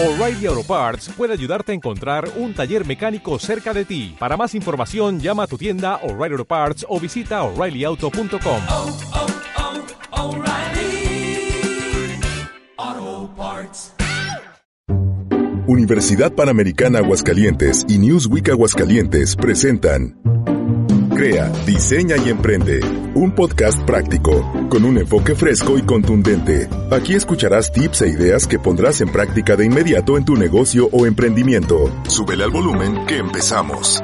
O'Reilly Auto Parts puede ayudarte a encontrar un taller mecánico cerca de ti. Para más información, llama a tu tienda O'Reilly Auto Parts o visita oreillyauto.com. oh, oh, Parts. Universidad Panamericana Aguascalientes y Newsweek Aguascalientes presentan Crea, diseña y emprende. Un podcast práctico, con un enfoque fresco y contundente. Aquí escucharás tips e ideas que pondrás en práctica de inmediato en tu negocio o emprendimiento. Súbele al volumen que empezamos.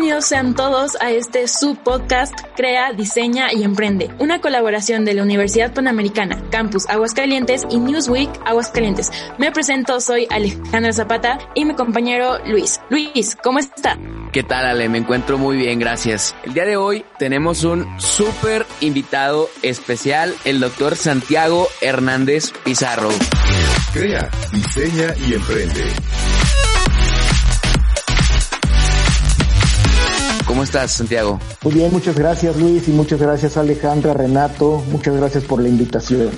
Bienvenidos sean todos a este subpodcast Crea, Diseña y Emprende, una colaboración de la Universidad Panamericana, Campus Aguascalientes y Newsweek Aguascalientes. Me presento, soy Alejandra Zapata y mi compañero Luis. Luis, ¿cómo está? ¿Qué tal, Ale? Me encuentro muy bien, gracias. El día de hoy tenemos un súper invitado especial, el doctor Santiago Hernández Pizarro. Crea, diseña y emprende. ¿Cómo estás, Santiago? Muy bien, muchas gracias Luis y muchas gracias Alejandra, Renato, muchas gracias por la invitación.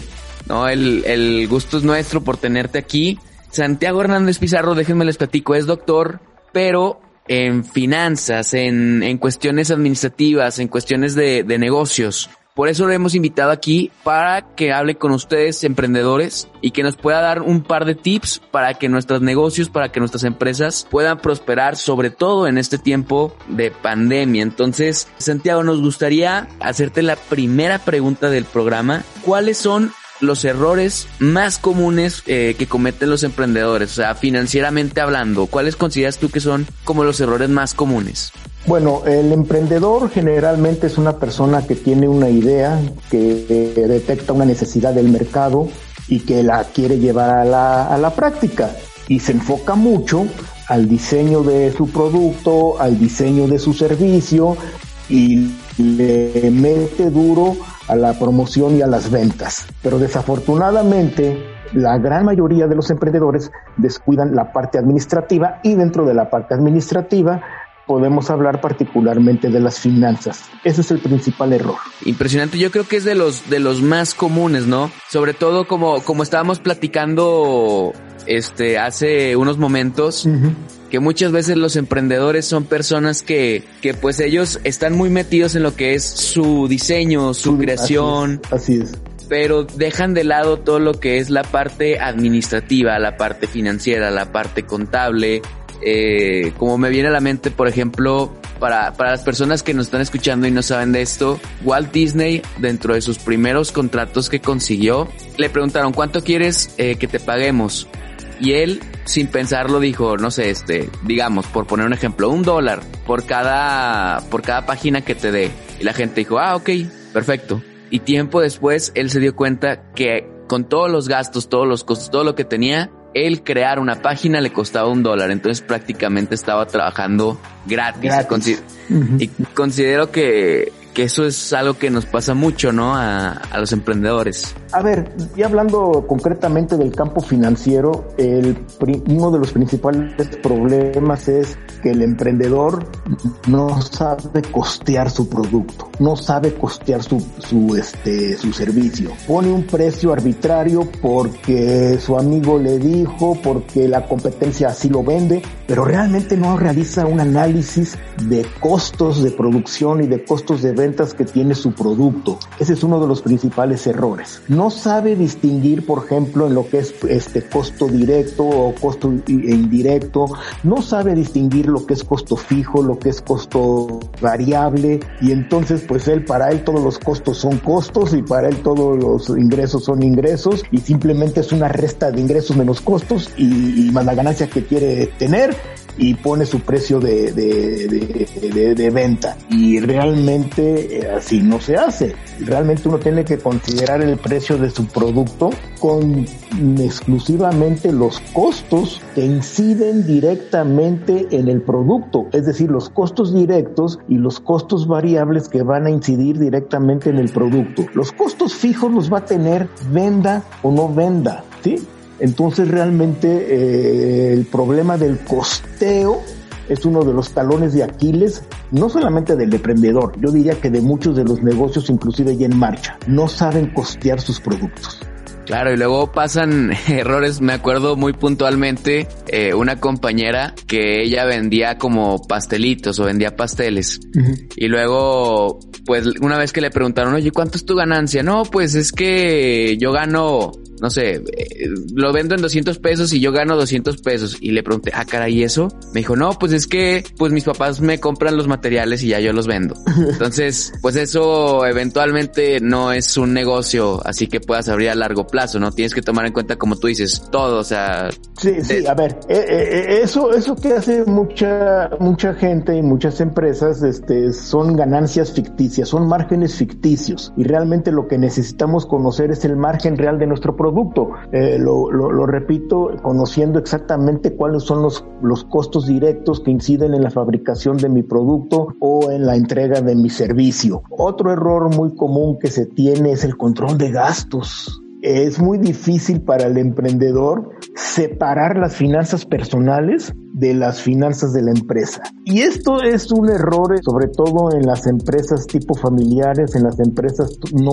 No, el, el gusto es nuestro por tenerte aquí. Santiago Hernández Pizarro, déjenme les platico, es doctor, pero en finanzas, en, en cuestiones administrativas, en cuestiones de, de negocios. Por eso lo hemos invitado aquí para que hable con ustedes, emprendedores, y que nos pueda dar un par de tips para que nuestros negocios, para que nuestras empresas puedan prosperar, sobre todo en este tiempo de pandemia. Entonces, Santiago, nos gustaría hacerte la primera pregunta del programa. ¿Cuáles son los errores más comunes eh, que cometen los emprendedores? O sea, financieramente hablando, ¿cuáles consideras tú que son como los errores más comunes? Bueno, el emprendedor generalmente es una persona que tiene una idea, que detecta una necesidad del mercado y que la quiere llevar a la, a la práctica y se enfoca mucho al diseño de su producto, al diseño de su servicio y le mete duro a la promoción y a las ventas. Pero desafortunadamente la gran mayoría de los emprendedores descuidan la parte administrativa y dentro de la parte administrativa podemos hablar particularmente de las finanzas. Ese es el principal error. Impresionante, yo creo que es de los de los más comunes, ¿no? Sobre todo como como estábamos platicando este hace unos momentos. Uh -huh. Que muchas veces los emprendedores son personas que, que pues ellos están muy metidos en lo que es su diseño, su creación. Así es. Así es pero dejan de lado todo lo que es la parte administrativa, la parte financiera, la parte contable. Eh, como me viene a la mente, por ejemplo, para, para las personas que nos están escuchando y no saben de esto, Walt Disney, dentro de sus primeros contratos que consiguió, le preguntaron, ¿cuánto quieres eh, que te paguemos? Y él, sin pensarlo, dijo, no sé, este, digamos, por poner un ejemplo, un dólar por cada, por cada página que te dé. Y la gente dijo, ah, ok, perfecto. Y tiempo después, él se dio cuenta que con todos los gastos, todos los costos, todo lo que tenía, él crear una página le costaba un dólar. Entonces prácticamente estaba trabajando gratis. gratis. Y considero que, que eso es algo que nos pasa mucho, ¿no? A, a, los emprendedores. A ver, ya hablando concretamente del campo financiero, el, uno de los principales problemas es que el emprendedor no sabe costear su producto, no sabe costear su, su, este, su servicio. Pone un precio arbitrario porque su amigo le dijo, porque la competencia así lo vende, pero realmente no realiza un análisis de costos de producción y de costos de ventas que tiene su producto. Ese es uno de los principales errores. No sabe distinguir, por ejemplo, en lo que es este costo directo o costo indirecto. No sabe distinguir lo que es costo fijo, lo que es costo variable. Y entonces, pues él, para él todos los costos son costos y para él todos los ingresos son ingresos y simplemente es una resta de ingresos menos costos y, y más la ganancia que quiere tener y pone su precio de, de, venta. Y realmente eh, así no se hace. Realmente uno tiene que considerar el precio de su producto con exclusivamente los costos que inciden directamente en el producto, es decir, los costos directos y los costos variables que van a incidir directamente en el producto. Los costos fijos los va a tener venda o no venda, ¿sí? Entonces realmente eh, el problema del costeo es uno de los talones de Aquiles no solamente del emprendedor, yo diría que de muchos de los negocios inclusive ya en marcha, no saben costear sus productos. Claro, y luego pasan errores. Me acuerdo muy puntualmente eh, una compañera que ella vendía como pastelitos o vendía pasteles. Y luego, pues una vez que le preguntaron, oye, ¿cuánto es tu ganancia? No, pues es que yo gano no sé, eh, lo vendo en 200 pesos y yo gano 200 pesos. Y le pregunté, ah, caray, ¿y eso? Me dijo, no, pues es que, pues mis papás me compran los materiales y ya yo los vendo. Entonces, pues eso eventualmente no es un negocio así que puedas abrir a largo plazo, ¿no? Tienes que tomar en cuenta, como tú dices, todo, o sea... Sí, sí, a ver, eh, eh, eso, eso que hace mucha, mucha gente y muchas empresas, este, son ganancias ficticias, son márgenes ficticios. Y realmente lo que necesitamos conocer es el margen real de nuestro producto producto. Eh, lo, lo, repito, conociendo exactamente cuáles son los, los costos directos que inciden en la fabricación de mi producto o en la entrega de mi servicio. Otro error muy común que se tiene es el control de gastos es muy difícil para el emprendedor separar las finanzas personales de las finanzas de la empresa. Y esto es un error sobre todo en las empresas tipo familiares, en las empresas no,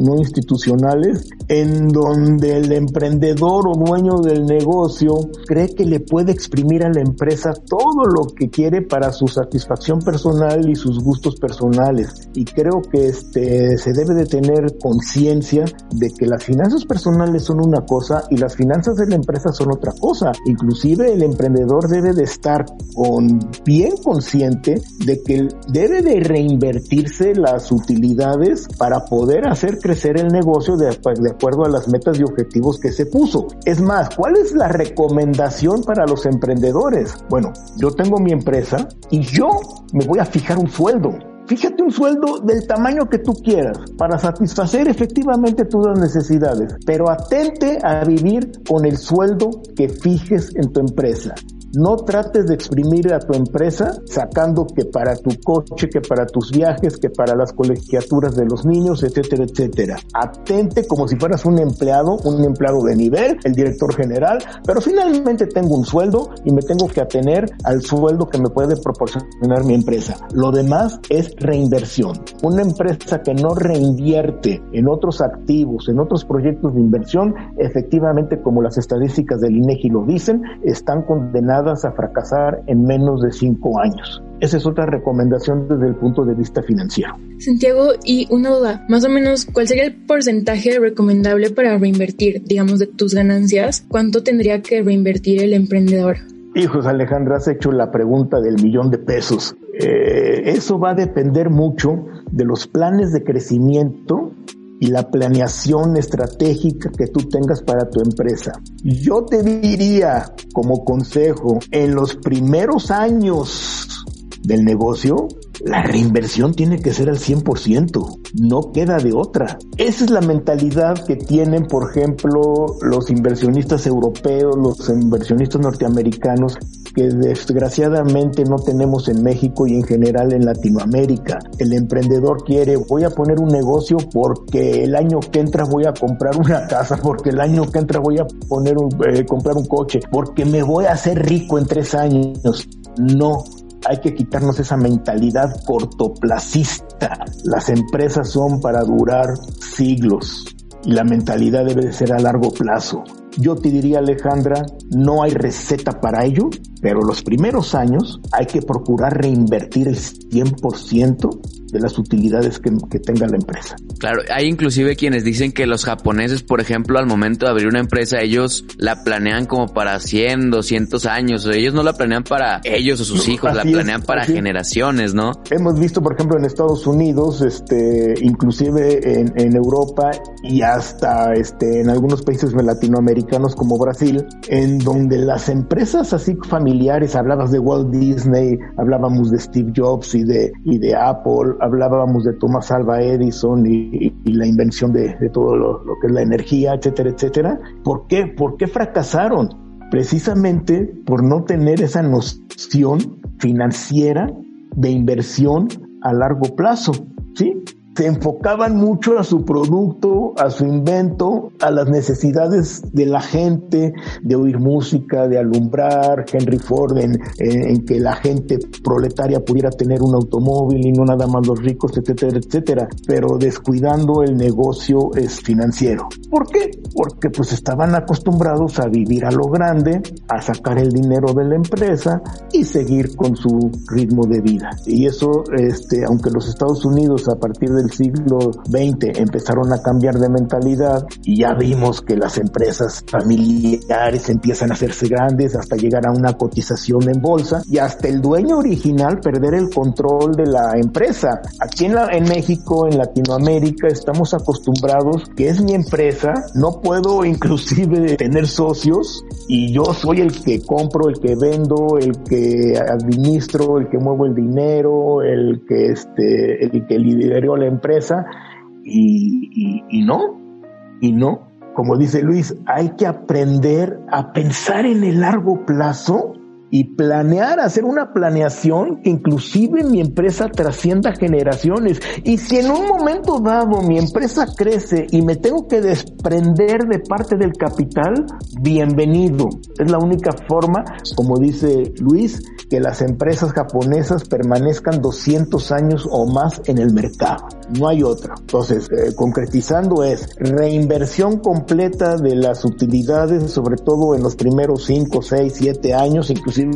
no institucionales, en donde el emprendedor o dueño del negocio cree que le puede exprimir a la empresa todo lo que quiere para su satisfacción personal y sus gustos personales. Y creo que este, se debe de tener conciencia de que las finanzas personales son una cosa y las finanzas de la empresa son otra cosa. Inclusive el emprendedor debe de estar con bien consciente de que debe de reinvertirse las utilidades para poder hacer crecer el negocio de, de acuerdo a las metas y objetivos que se puso. Es más, ¿cuál es la recomendación para los emprendedores? Bueno, yo tengo mi empresa y yo me voy a fijar un sueldo. Fíjate un sueldo del tamaño que tú quieras para satisfacer efectivamente tus necesidades, pero atente a vivir con el sueldo que fijes en tu empresa. No trates de exprimir a tu empresa sacando que para tu coche, que para tus viajes, que para las colegiaturas de los niños, etcétera, etcétera. Atente como si fueras un empleado, un empleado de nivel, el director general, pero finalmente tengo un sueldo y me tengo que atener al sueldo que me puede proporcionar mi empresa. Lo demás es reinversión. Una empresa que no reinvierte en otros activos, en otros proyectos de inversión, efectivamente, como las estadísticas del INEGI lo dicen, están condenadas a fracasar en menos de cinco años. Esa es otra recomendación desde el punto de vista financiero. Santiago, y una duda, más o menos, ¿cuál sería el porcentaje recomendable para reinvertir, digamos, de tus ganancias? ¿Cuánto tendría que reinvertir el emprendedor? Hijos, Alejandra, has hecho la pregunta del millón de pesos. Eh, eso va a depender mucho de los planes de crecimiento y la planeación estratégica que tú tengas para tu empresa. Yo te diría como consejo, en los primeros años del negocio, la reinversión tiene que ser al 100%, no queda de otra. Esa es la mentalidad que tienen, por ejemplo, los inversionistas europeos, los inversionistas norteamericanos, que desgraciadamente no tenemos en México y en general en Latinoamérica. El emprendedor quiere, voy a poner un negocio porque el año que entra voy a comprar una casa, porque el año que entra voy a poner un, eh, comprar un coche, porque me voy a hacer rico en tres años. No, hay que quitarnos esa mentalidad cortoplacista. Las empresas son para durar siglos y la mentalidad debe de ser a largo plazo. Yo te diría, Alejandra, no hay receta para ello, pero los primeros años hay que procurar reinvertir el 100% de las utilidades que, tenga la empresa. Claro, hay inclusive quienes dicen que los japoneses, por ejemplo, al momento de abrir una empresa, ellos la planean como para 100, 200 años. Ellos no la planean para ellos o sus hijos, la planean para generaciones, ¿no? Hemos visto, por ejemplo, en Estados Unidos, este, inclusive en, en Europa y hasta este, en algunos países latinoamericanos como Brasil, en donde las empresas así familiares, hablabas de Walt Disney, hablábamos de Steve Jobs y de, y de Apple, hablábamos de Thomas Alva Edison y, la invención de, todo lo, que es la energía, etcétera, etcétera. ¿Por qué? ¿Por qué fracasaron? Precisamente por no tener esa noción financiera de inversión a largo plazo, ¿sí? Se enfocaban mucho a su producto, a su invento, a las necesidades de la gente, de oír música, de alumbrar, Henry Ford, en, que la gente proletaria pudiera tener un automóvil y no nada más los ricos, etcétera, etcétera, pero descuidando el negocio financiero. ¿Por qué? Porque pues estaban acostumbrados a vivir a lo grande, a sacar el dinero de la empresa y seguir con su ritmo de vida. Y eso, este, aunque los Estados Unidos a partir del siglo XX empezaron a cambiar de mentalidad y ya vimos que las empresas familiares empiezan a hacerse grandes hasta llegar a una cotización en bolsa y hasta el dueño original perder el control de la empresa. Aquí en, la, en México, en Latinoamérica, estamos acostumbrados que es mi empresa, no puedo inclusive tener socios y yo soy el que compro, el que vendo, el que administro, el que muevo el dinero, el que este, el que lideró la empresa y, no, y no. Como dice Luis, hay que aprender a pensar en el largo plazo y planear, hacer una planeación que inclusive mi empresa trascienda generaciones. Y si en un momento dado mi empresa crece y me tengo que desprender de parte del capital, bienvenido. Es la única forma, como dice Luis, que las empresas japonesas permanezcan 200 años o más en el mercado. No hay otra. Entonces, eh, concretizando es reinversión completa de las utilidades, sobre todo en los primeros 5, 6, 7 años, inclusive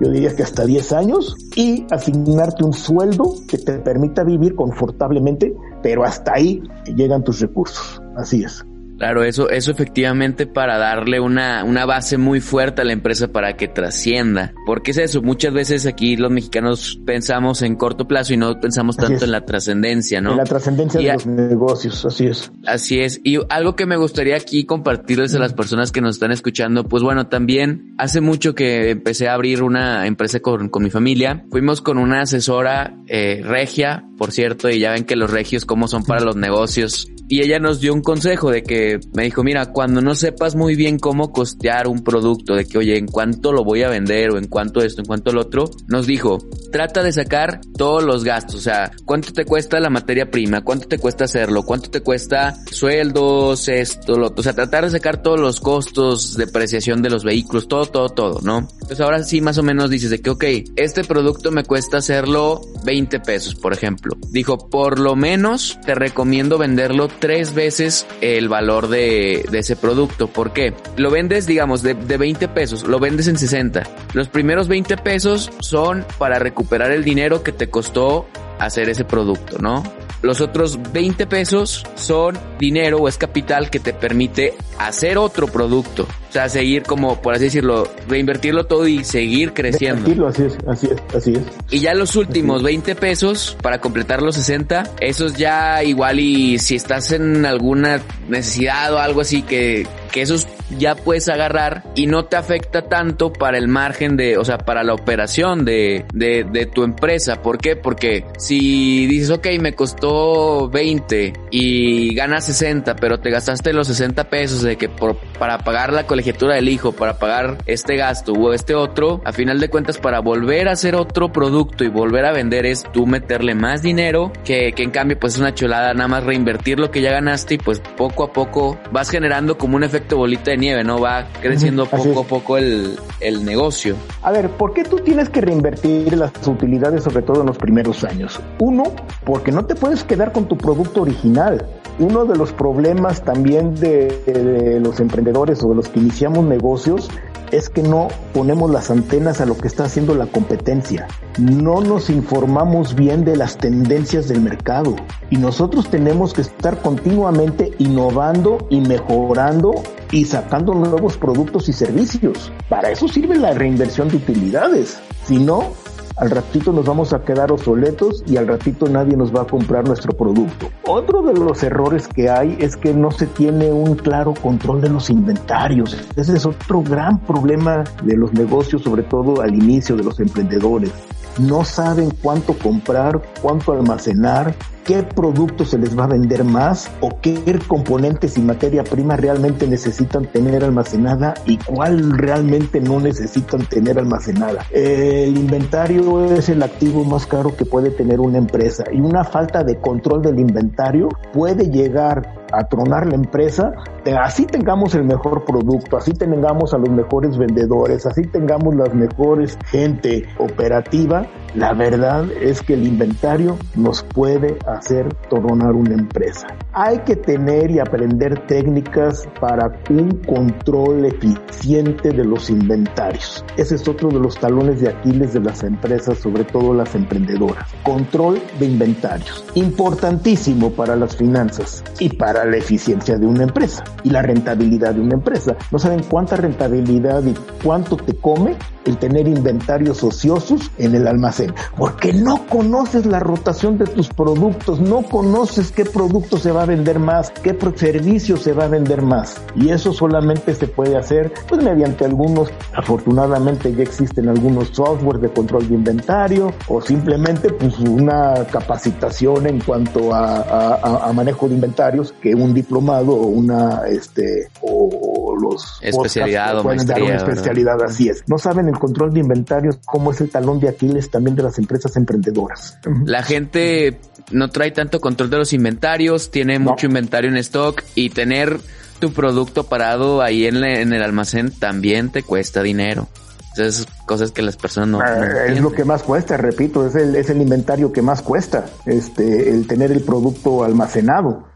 yo diría que hasta 10 años, y asignarte un sueldo que te permita vivir confortablemente, pero hasta ahí llegan tus recursos. Así es. Claro, eso, eso efectivamente para darle una, una base muy fuerte a la empresa para que trascienda. Porque es eso, muchas veces aquí los mexicanos pensamos en corto plazo y no pensamos Así tanto es. en la trascendencia, ¿no? En la trascendencia de a- los negocios, así es. Así es. Y algo que me gustaría aquí compartirles a las personas que nos están escuchando, pues bueno, también hace mucho que empecé a abrir una empresa con, con mi familia. Fuimos con una asesora eh, regia, por cierto, y ya ven que los regios cómo son para los negocios. Y ella nos dio un consejo de que me dijo, mira, cuando no sepas muy bien cómo costear un producto, de que, oye, en cuánto lo voy a vender o en cuánto esto, en cuánto lo otro, nos dijo, trata de sacar todos los gastos, o sea, cuánto te cuesta la materia prima, cuánto te cuesta hacerlo, cuánto te cuesta sueldos, esto, lo otro, o sea, tratar de sacar todos los costos, depreciación de los vehículos, todo, todo, todo, ¿no? Entonces ahora sí más o menos dices de que, ok, este producto me cuesta hacerlo 20 pesos, por ejemplo. Dijo, por lo menos te recomiendo venderlo tres veces el valor de, ese producto. ¿Por qué? Lo vendes, digamos, de, de 20 pesos, lo vendes en 60. Los primeros 20 pesos son para recuperar el dinero que te costó hacer ese producto, ¿no? Los otros 20 pesos son dinero o es capital que te permite hacer otro producto. O sea, seguir como, por así decirlo, reinvertirlo todo y seguir creciendo. Así es, así es, así es. Y ya los últimos 20 pesos para completar los 60, esos ya igual y si estás en alguna necesidad o algo así que, que esos ya puedes agarrar y no te afecta tanto para el margen de, o sea, para la operación de, de, de tu empresa. ¿Por qué? Porque si dices, ok, me costó 20 y ganas 60, pero te gastaste los 60 pesos de que por, para pagar la colegiatura del hijo, para pagar este gasto o este otro, a final de cuentas para volver a hacer otro producto y volver a vender es tú meterle más dinero que, que en cambio pues es una chulada nada más reinvertir lo que ya ganaste y pues poco a poco vas generando como un efecto bolita de nieve, ¿no? Va creciendo poco a poco el, el negocio. A ver, ¿por qué tú tienes que reinvertir las utilidades, sobre todo en los primeros años? Uno, porque no te puedes quedar con tu producto original. Uno de los problemas también de, los emprendedores o de los que iniciamos negocios es que no ponemos las antenas a lo que está haciendo la competencia. No nos informamos bien de las tendencias del mercado. Y nosotros tenemos que estar continuamente innovando y mejorando y sacando nuevos productos y servicios. Para eso sirve la reinversión de utilidades. Si no, al ratito nos vamos a quedar obsoletos y al ratito nadie nos va a comprar nuestro producto. Otro de los errores que hay es que no se tiene un claro control de los inventarios. Ese es otro gran problema de los negocios, sobre todo al inicio de los emprendedores. No saben cuánto comprar, cuánto almacenar, qué productos se les va a vender más o qué componentes y materia prima realmente necesitan tener almacenada y cuál realmente no necesitan tener almacenada. El inventario es el activo más caro que puede tener una empresa y una falta de control del inventario puede llegar a tronar la empresa, así tengamos el mejor producto, así tengamos a los mejores vendedores, así tengamos las mejores gente operativa, la verdad es que el inventario nos puede hacer tronar una empresa. Hay que tener y aprender técnicas para un control eficiente de los inventarios. Ese es otro de los talones de Aquiles de las empresas, sobre todo las emprendedoras. Control de inventarios. Importantísimo para las finanzas y para la eficiencia de una empresa y la rentabilidad de una empresa. No saben cuánta rentabilidad y cuánto te come el tener inventarios ociosos en el almacén, porque no conoces la rotación de tus productos, no conoces qué producto se va a vender más, qué servicio se va a vender más. Y eso solamente se puede hacer pues mediante algunos, afortunadamente ya existen algunos software de control de inventario o simplemente pues una capacitación en cuanto a, a manejo de inventarios que un diplomado o una este o los especialidad o maestría, una especialidad así es. No saben el control de inventarios como es el talón de Aquiles también de las empresas emprendedoras. La gente no trae tanto control de los inventarios, tiene mucho inventario en stock y tener tu producto parado ahí en, en el almacén también te cuesta dinero. Esas cosas que las personas no, es lo que más cuesta, repito, es el, es el inventario que más cuesta, este, el tener el producto almacenado.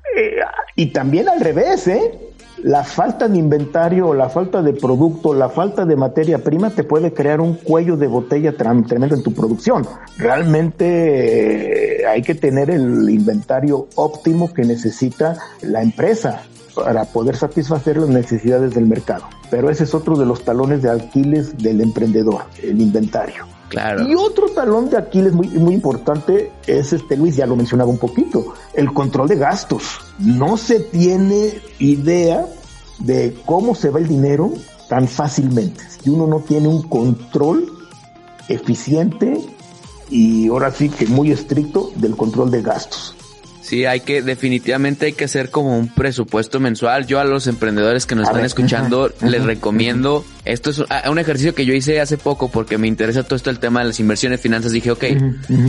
Y también al revés, ¿eh? La falta de inventario, la falta de producto, la falta de materia prima te puede crear un cuello de botella tremendo en tu producción. Realmente eh, hay que tener el inventario óptimo que necesita la empresa para poder satisfacer las necesidades del mercado. Pero ese es otro de los talones de Aquiles del emprendedor, el inventario. Y otro talón de Aquiles muy, muy importante es este, Luis, ya lo mencionaba un poquito, el control de gastos. No se tiene idea de cómo se va el dinero tan fácilmente. Si uno no tiene un control eficiente y ahora sí que muy estricto del control de gastos. Sí, hay que, definitivamente hay que hacer como un presupuesto mensual. Yo a los emprendedores que nos están escuchando les recomiendo, esto es un ejercicio que yo hice hace poco porque me interesa todo esto el tema de las inversiones, finanzas. Dije, ok,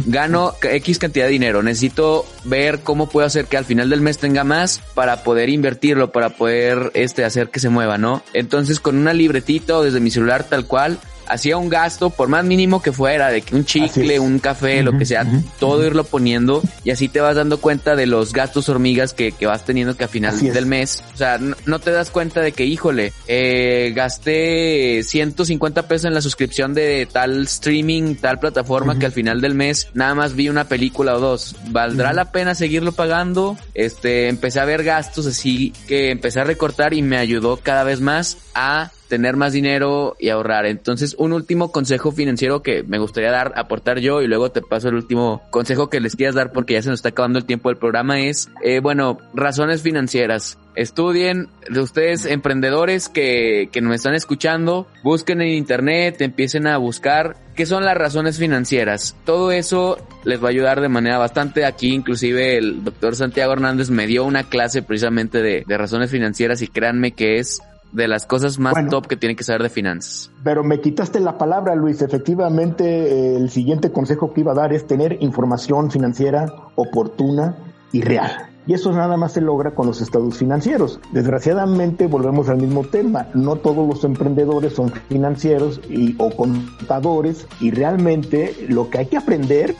gano X cantidad de dinero, necesito ver cómo puedo hacer que al final del mes tenga más para poder invertirlo, para poder este, hacer que se mueva, ¿no? Entonces con una libretita o desde mi celular tal cual, hacía un gasto, por más mínimo que fuera, de que un chicle, un café, lo que sea, todo irlo poniendo y así te vas dando cuenta de los gastos hormigas que, que vas teniendo que a final del mes, o sea, no, te das cuenta de que, híjole, eh, gasté 150 pesos en la suscripción de tal streaming, tal plataforma que al final del mes nada más vi una película o dos. ¿Valdrá la pena seguirlo pagando? Este, empecé a ver gastos así que empecé a recortar y me ayudó cada vez más a tener más dinero y ahorrar. Entonces, un último consejo financiero que me gustaría dar, aportar yo y luego te paso el último consejo que les quieras dar porque ya se nos está acabando el tiempo del programa es, eh, bueno, razones financieras. Estudien, de ustedes emprendedores que, que nos están escuchando, busquen en internet, empiecen a buscar qué son las razones financieras. Todo eso les va a ayudar de manera bastante. Aquí inclusive el doctor Santiago Hernández me dio una clase precisamente de, de razones financieras y créanme que es de las cosas más top que tienen que saber de finanzas. Pero me quitaste la palabra, Luis. Efectivamente, el siguiente consejo que iba a dar es tener información financiera oportuna y real. Y eso nada más se logra con los estados financieros. Desgraciadamente volvemos al mismo tema. No todos los emprendedores son financieros y, o contadores y realmente lo que hay que aprender,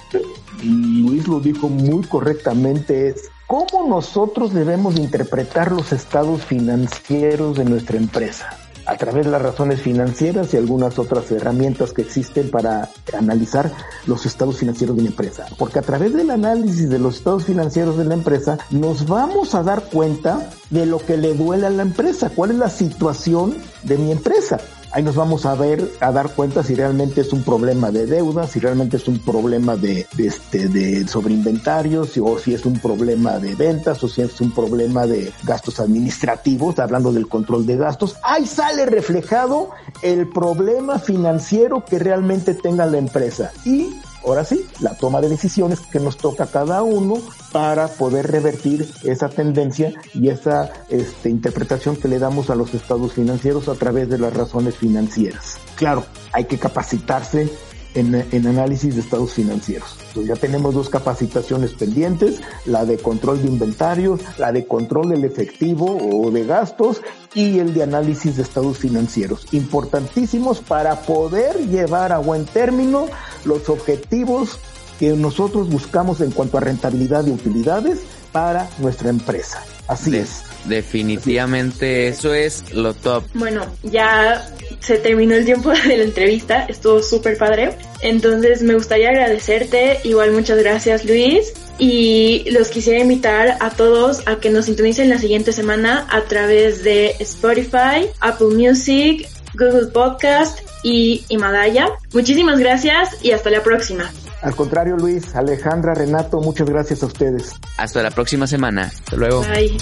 y Luis lo dijo muy correctamente, es ¿Cómo nosotros debemos interpretar los estados financieros de nuestra empresa? A través de las razones financieras y algunas otras herramientas que existen para analizar los estados financieros de una empresa. Porque a través del análisis de los estados financieros de la empresa nos vamos a dar cuenta de lo que le duele a la empresa, cuál es la situación de mi empresa. Ahí nos vamos a ver, a dar cuenta si realmente es un problema de deuda, si realmente es un problema de, este, de sobreinventarios, o si es un problema de ventas, o si es un problema de gastos administrativos, hablando del control de gastos. Ahí sale reflejado el problema financiero que realmente tenga la empresa. Y ahora sí, la toma de decisiones que nos toca a cada uno para poder revertir esa tendencia y esa este, interpretación que le damos a los estados financieros a través de las razones financieras. Claro, hay que capacitarse en, análisis de estados financieros. Entonces ya tenemos dos capacitaciones pendientes, la de control de inventarios, la de control del efectivo o de gastos y el de análisis de estados financieros. Importantísimos para poder llevar a buen término los objetivos que nosotros buscamos en cuanto a rentabilidad y utilidades para nuestra empresa. Así es. Definitivamente eso es lo top. Bueno, ya se terminó el tiempo de la entrevista, estuvo súper padre. Entonces me gustaría agradecerte, igual muchas gracias Luis. Y los quisiera invitar a todos a que nos sintonicen la siguiente semana a través de Spotify, Apple Music, Google Podcast y Himalaya. Muchísimas gracias y hasta la próxima. Al contrario, Luis, Alejandra, Renato, muchas gracias a ustedes. Hasta la próxima semana. Hasta luego. Bye.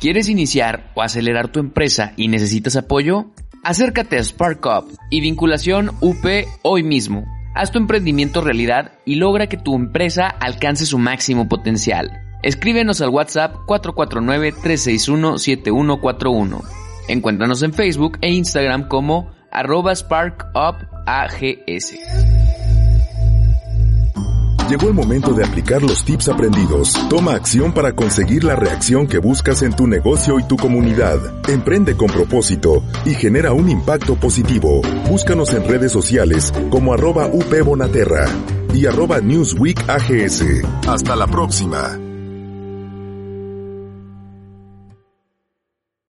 ¿Quieres iniciar o acelerar tu empresa y necesitas apoyo? Acércate a Spark Up y vinculación UP hoy mismo. Haz tu emprendimiento realidad y logra que tu empresa alcance su máximo potencial. Escríbenos al WhatsApp 449-361-7141. Encuéntranos en Facebook e Instagram como arroba SparkUpAGS. Llegó el momento de aplicar los tips aprendidos. Toma acción para conseguir la reacción que buscas en tu negocio y tu comunidad. Emprende con propósito y genera un impacto positivo. Búscanos en redes sociales como arroba UPBonaterra y arroba Newsweek AGS. Hasta la próxima.